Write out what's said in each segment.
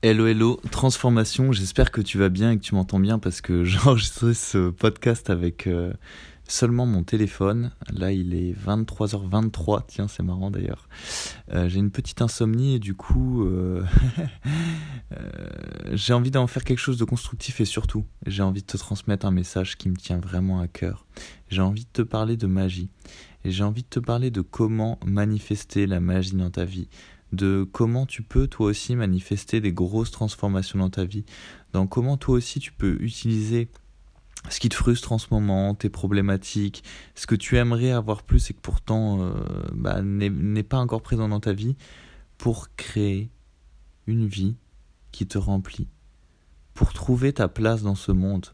Hello hello, transformation, j'espère que tu vas bien et que tu m'entends bien parce que j'ai enregistré ce podcast avec euh, seulement mon téléphone. Là il est 23h23, tiens c'est marrant d'ailleurs. Euh, j'ai une petite insomnie et du coup euh, j'ai envie d'en faire quelque chose de constructif et surtout j'ai envie de te transmettre un message qui me tient vraiment à cœur. J'ai envie de te parler de magie j'ai envie de te parler de comment manifester la magie dans ta vie de comment tu peux toi aussi manifester des grosses transformations dans ta vie, dans comment toi aussi tu peux utiliser ce qui te frustre en ce moment, tes problématiques, ce que tu aimerais avoir plus et que pourtant euh, bah, n'est pas encore présent dans ta vie, pour créer une vie qui te remplit, pour trouver ta place dans ce monde.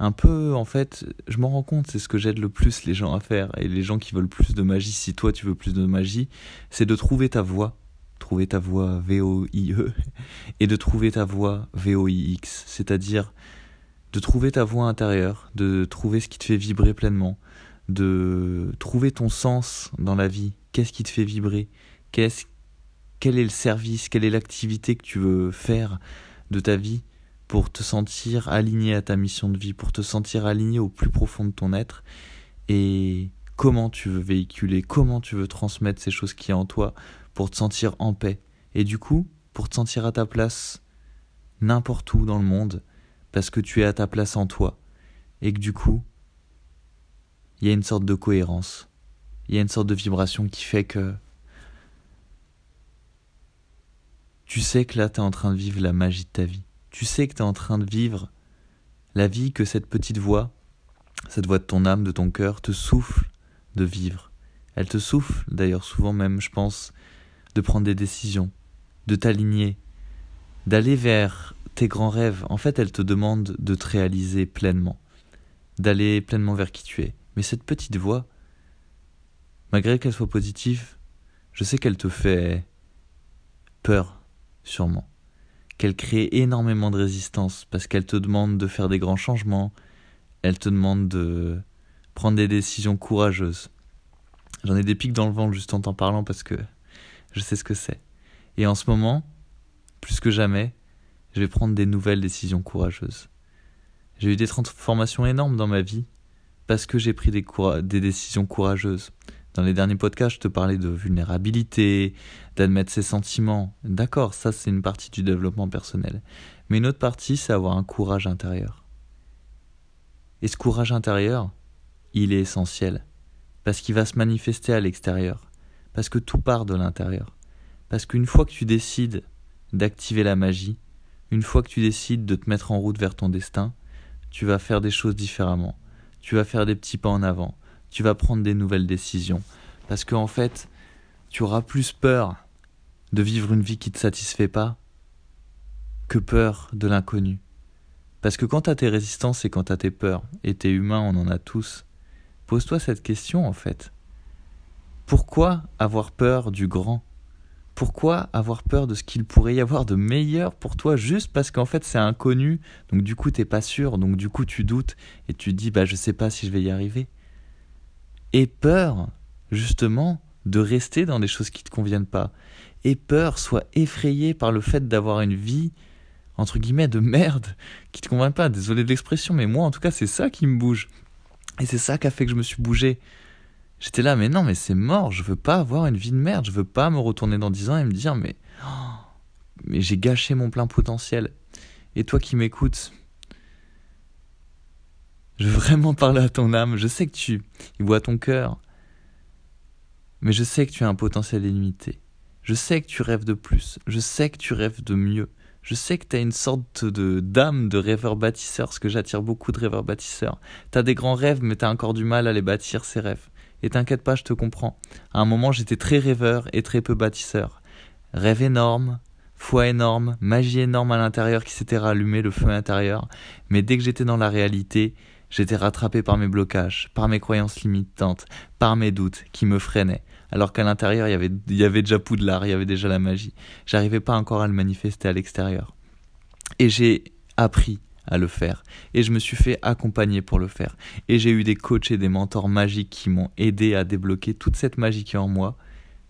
Un peu, en fait, je m'en rends compte, c'est ce que j'aide le plus les gens à faire, et les gens qui veulent plus de magie, si toi tu veux plus de magie, c'est de trouver ta voie ta voix V-O-I-E et de trouver ta voix V-O-I-X, c'est-à-dire de trouver ta voix intérieure, de trouver ce qui te fait vibrer pleinement, de trouver ton sens dans la vie, qu'est-ce qui te fait vibrer, qu'est-ce, quel est le service, quelle est l'activité que tu veux faire de ta vie pour te sentir aligné à ta mission de vie, pour te sentir aligné au plus profond de ton être? Et comment tu veux véhiculer, comment tu veux transmettre ces choses qui y en toi pour te sentir en paix. Et du coup, pour te sentir à ta place n'importe où dans le monde, parce que tu es à ta place en toi. Et que du coup, il y a une sorte de cohérence. Il y a une sorte de vibration qui fait que tu sais que là, tu es en train de vivre la magie de ta vie. Tu sais que tu es en train de vivre la vie que cette petite voix, cette voix de ton âme, de ton cœur, te souffle de vivre. Elle te souffle, d'ailleurs souvent même, je pense, de prendre des décisions, de t'aligner, d'aller vers tes grands rêves. En fait, elle te demande de te réaliser pleinement, d'aller pleinement vers qui tu es. Mais cette petite voix, malgré qu'elle soit positive, je sais qu'elle te fait peur, sûrement. Qu'elle crée énormément de résistance parce qu'elle te demande de faire des grands changements, elle te demande de prendre des décisions courageuses. J'en ai des pics dans le ventre juste en t'en parlant parce que je sais ce que c'est. Et en ce moment, plus que jamais, je vais prendre des nouvelles décisions courageuses. J'ai eu des transformations énormes dans ma vie parce que j'ai pris des, décisions courageuses. Dans les derniers podcasts, je te parlais de vulnérabilité, d'admettre ses sentiments. D'accord, ça c'est une partie du développement personnel. Mais une autre partie, c'est avoir un courage intérieur. Et ce courage intérieur, il est essentiel parce qu'il va se manifester à l'extérieur. Parce que tout part de l'intérieur. Parce qu'une fois que tu décides d'activer la magie, une fois que tu décides de te mettre en route vers ton destin, tu vas faire des choses différemment. Tu vas faire des petits pas en avant. Tu vas prendre des nouvelles décisions. Parce qu'en en fait, tu auras plus peur de vivre une vie qui ne te satisfait pas que peur de l'inconnu. Parce que quand tu tes résistances et quand tu tes peurs, et t'es humain, on en a tous, pose-toi cette question en fait. Pourquoi avoir peur du grand? Pourquoi avoir peur de ce qu'il pourrait y avoir de meilleur pour toi juste parce qu'en fait c'est inconnu, donc du coup t'es pas sûr, donc du coup tu doutes et tu dis bah je sais pas si je vais y arriver. Et peur, justement, de rester dans des choses qui te conviennent pas. Et peur, soit effrayé par le fait d'avoir une vie entre guillemets de merde qui te convainc pas. Désolé de l'expression, mais moi en tout cas c'est ça qui me bouge. Et c'est ça qui a fait que je me suis bougé. J'étais là, mais non, mais c'est mort, je veux pas avoir une vie de merde, je veux pas me retourner dans 10 ans et me dire, mais, oh, mais j'ai gâché mon plein potentiel. Et toi qui m'écoutes, je veux vraiment parler à ton âme, je sais que tu y vois ton cœur, mais je sais que tu as un potentiel illimité. Je sais que tu rêves de plus, je sais que tu rêves de mieux. Je sais que tu as une sorte de d'âme de rêveur bâtisseur, ce que j'attire beaucoup de rêveurs bâtisseurs. Tu as des grands rêves, mais tu as encore du mal à les bâtir, ces rêves. Et t'inquiète pas, je te comprends. À un moment, j'étais très rêveur et très peu bâtisseur. Rêve énorme, foi énorme, magie énorme à l'intérieur qui s'était rallumé, le feu intérieur. Mais dès que j'étais dans la réalité, j'étais rattrapé par mes blocages, par mes croyances limitantes, par mes doutes qui me freinaient. Alors qu'à l'intérieur, il y avait déjà Poudlard, il y avait déjà la magie. J'arrivais pas encore à le manifester à l'extérieur. Et j'ai appris à le faire. Et je me suis fait accompagner pour le faire. Et j'ai eu des coachs et des mentors magiques qui m'ont aidé à débloquer toute cette magie qui est en moi.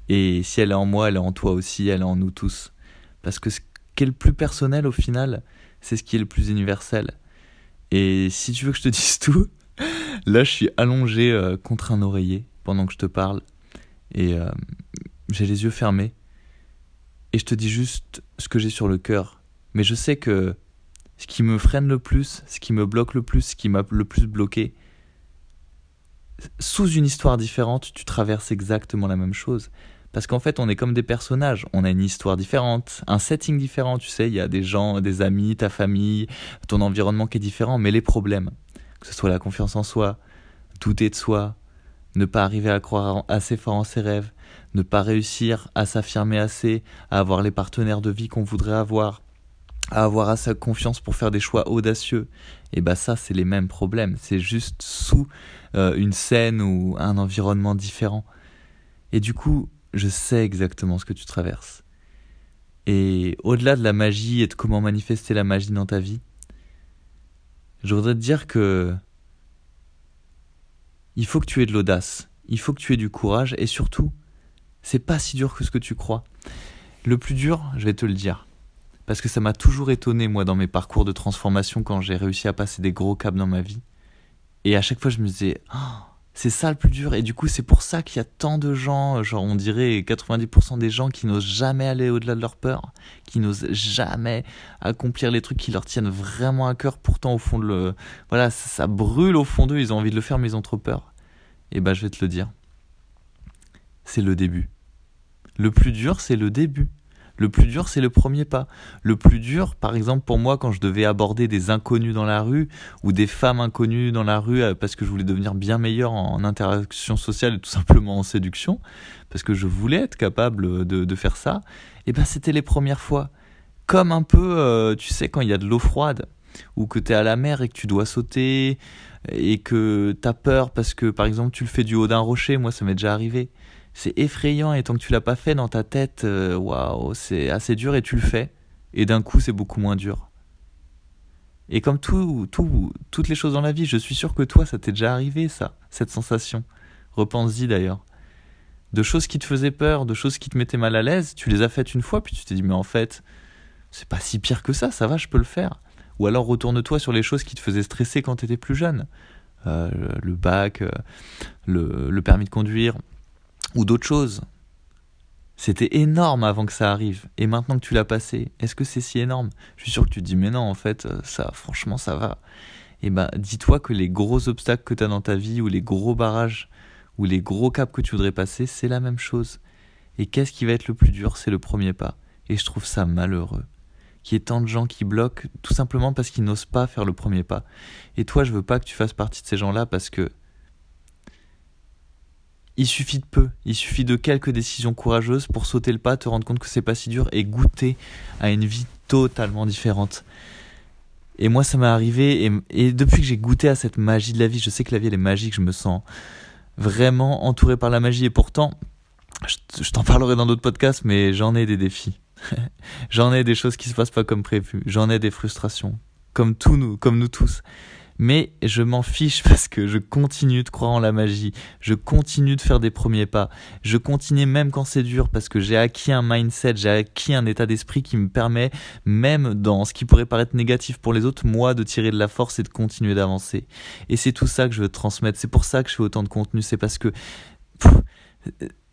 Et si elle est en moi, elle est en toi aussi, elle est en nous tous. Parce que qui est le plus personnel au final, c'est ce qui est le plus universel. Et si tu veux que je te dise tout, là je suis allongé euh, contre un oreiller pendant que je te parle et euh, j'ai les yeux fermés et je te dis juste ce que j'ai sur le cœur. Mais je sais que ce qui me freine le plus, ce qui me bloque le plus, ce qui m'a le plus bloqué, sous une histoire différente, tu traverses exactement la même chose. Parce qu'en fait, on est comme des personnages. On a une histoire différente, un setting différent. Tu sais, il y a des gens, des amis, ta famille, ton environnement qui est différent. Mais les problèmes, que ce soit la confiance en soi, douter de soi, ne pas arriver à croire assez fort en ses rêves, ne pas réussir à s'affirmer assez, à avoir les partenaires de vie qu'on voudrait avoir, à avoir assez confiance pour faire des choix audacieux, et bah ça c'est les mêmes problèmes, c'est juste sous euh, une scène ou un environnement différent. Et du coup, je sais exactement ce que tu traverses. Et au-delà de la magie et de comment manifester la magie dans ta vie, je voudrais te dire que il faut que tu aies de l'audace, il faut que tu aies du courage et surtout, c'est pas si dur que ce que tu crois. Le plus dur, je vais te le dire, parce que ça m'a toujours étonné moi dans mes parcours de transformation quand j'ai réussi à passer des gros câbles dans ma vie. Et à chaque fois je me disais, oh, c'est ça le plus dur. Et du coup c'est pour ça qu'il y a tant de gens, genre on dirait 90% des gens qui n'osent jamais aller au-delà de leur peur, qui n'osent jamais accomplir les trucs qui leur tiennent vraiment à cœur. Pourtant au fond de le, voilà, ça, brûle au fond d'eux, ils ont envie de le faire mais ils ont trop peur. Et bah je vais te le dire, c'est le début. Le plus dur c'est le début. Le plus dur, c'est le premier pas. Le plus dur, par exemple, pour moi, quand je devais aborder des inconnus dans la rue ou des femmes inconnues dans la rue euh, parce que je voulais devenir bien meilleur en interaction sociale et tout simplement en séduction, parce que je voulais être capable de, faire ça, et eh ben c'était les premières fois. Comme un peu, euh, tu sais, quand il y a de l'eau froide ou que tu es à la mer et que tu dois sauter et que tu as peur parce que, par exemple, tu le fais du haut d'un rocher, moi ça m'est déjà arrivé c'est effrayant et tant que tu l'as pas fait dans ta tête, euh, waouh, c'est assez dur et tu le fais et d'un coup c'est beaucoup moins dur. Et comme tout, tout, toutes les choses dans la vie, je suis sûr que toi ça t'est déjà arrivé ça, cette sensation. Repense-y d'ailleurs. De choses qui te faisaient peur, de choses qui te mettaient mal à l'aise, tu les as faites une fois puis tu t'es dit mais en fait c'est pas si pire que ça, ça va, je peux le faire. Ou alors retourne-toi sur les choses qui te faisaient stresser quand tu étais plus jeune. Euh, le bac, euh, le, le permis de conduire, ou d'autres choses. C'était énorme avant que ça arrive. Et maintenant que tu l'as passé, est-ce que c'est si énorme? Je suis sûr que tu te dis, mais non, en fait, euh, ça, franchement, ça va. Et eh ben, dis-toi que les gros obstacles que tu as dans ta vie, ou les gros barrages, ou les gros caps que tu voudrais passer, c'est la même chose. Et qu'est-ce qui va être le plus dur? C'est le premier pas. Et je trouve ça malheureux. Qu'il y ait tant de gens qui bloquent, tout simplement parce qu'ils n'osent pas faire le premier pas. Et toi, je veux pas que tu fasses partie de ces gens-là parce que il suffit de peu, il suffit de quelques décisions courageuses pour sauter le pas, te rendre compte que c'est pas si dur et goûter à une vie totalement différente. Et moi, ça m'est arrivé, et, depuis que j'ai goûté à cette magie de la vie, je sais que la vie elle est magique, je me sens vraiment entouré par la magie, et pourtant, je, t'en parlerai dans d'autres podcasts, mais j'en ai des défis. j'en ai des choses qui se passent pas comme prévu, j'en ai des frustrations, comme tous nous, comme nous tous mais je m'en fiche parce que je continue de croire en la magie, je continue de faire des premiers pas, je continue même quand c'est dur parce que j'ai acquis un mindset, j'ai acquis un état d'esprit qui me permet, même dans ce qui pourrait paraître négatif pour les autres, moi de tirer de la force et de continuer d'avancer. Et c'est tout ça que je veux transmettre, c'est pour ça que je fais autant de contenu, c'est parce que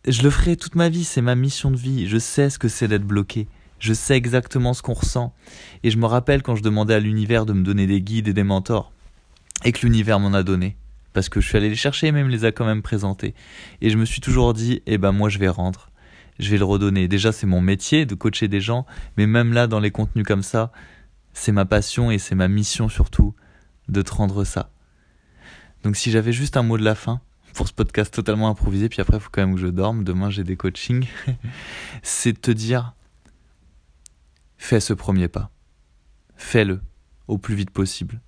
je le ferai toute ma vie, c'est ma mission de vie, je sais ce que c'est d'être bloqué. Je sais exactement ce qu'on ressent. Et je me rappelle quand je demandais à l'univers de me donner des guides et des mentors et que l'univers m'en a donné. Parce que je suis allé les chercher et même les a quand même présentés. Et je me suis toujours dit, eh ben moi je vais rendre. Je vais le redonner. Déjà c'est mon métier de coacher des gens, mais même là dans les contenus comme ça, c'est ma passion et c'est ma mission surtout de te rendre ça. Donc si j'avais juste un mot de la fin pour ce podcast totalement improvisé, puis après il faut quand même que je dorme, demain j'ai des coachings, c'est de te dire, fais ce premier pas. Fais-le au plus vite possible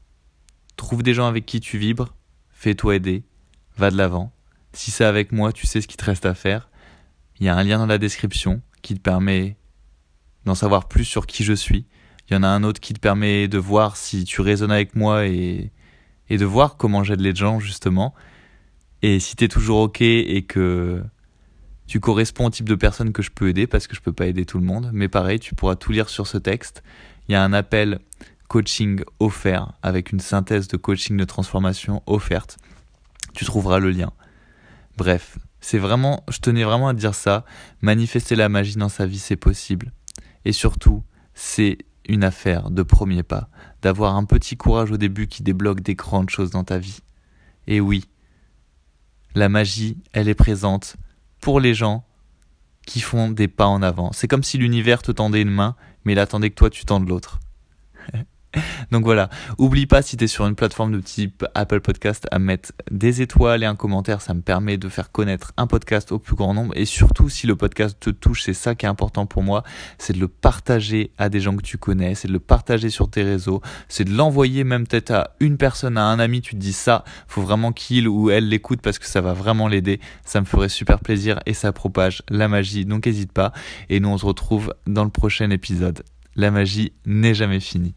Trouve des gens avec qui tu vibres, fais-toi aider, va de l'avant. Si c'est avec moi, tu sais ce qu'il te reste à faire. Il y a un lien dans la description qui te permet d'en savoir plus sur qui je suis. Il y en a un autre qui te permet de voir si tu résonnes avec moi et, de voir comment j'aide les gens justement. Et si tu es toujours OK et que Tu corresponds au type de personne que je peux aider parce que je peux pas aider tout le monde. Mais pareil, tu pourras tout lire sur ce texte. Il y a un appel coaching offert avec une synthèse de coaching de transformation offerte. Tu trouveras le lien. Bref, c'est vraiment, je tenais vraiment à dire ça. Manifester la magie dans sa vie, c'est possible. Et surtout, c'est une affaire de premier pas, d'avoir un petit courage au début qui débloque des grandes choses dans ta vie. Et oui, la magie, elle est présente pour les gens qui font des pas en avant. C'est comme si l'univers te tendait une main, mais il attendait que toi tu tendes l'autre. Donc voilà, oublie pas si tu es sur une plateforme de type Apple Podcast à mettre des étoiles et un commentaire, ça me permet de faire connaître un podcast au plus grand nombre. Et surtout si le podcast te touche, c'est ça qui est important pour moi, c'est de le partager à des gens que tu connais, c'est de le partager sur tes réseaux, c'est de l'envoyer même peut-être à une personne, à un ami, tu te dis ça, faut vraiment qu'il ou elle l'écoute parce que ça va vraiment l'aider, ça me ferait super plaisir et ça propage la magie, donc n'hésite pas. Et nous on se retrouve dans le prochain épisode. La magie n'est jamais finie.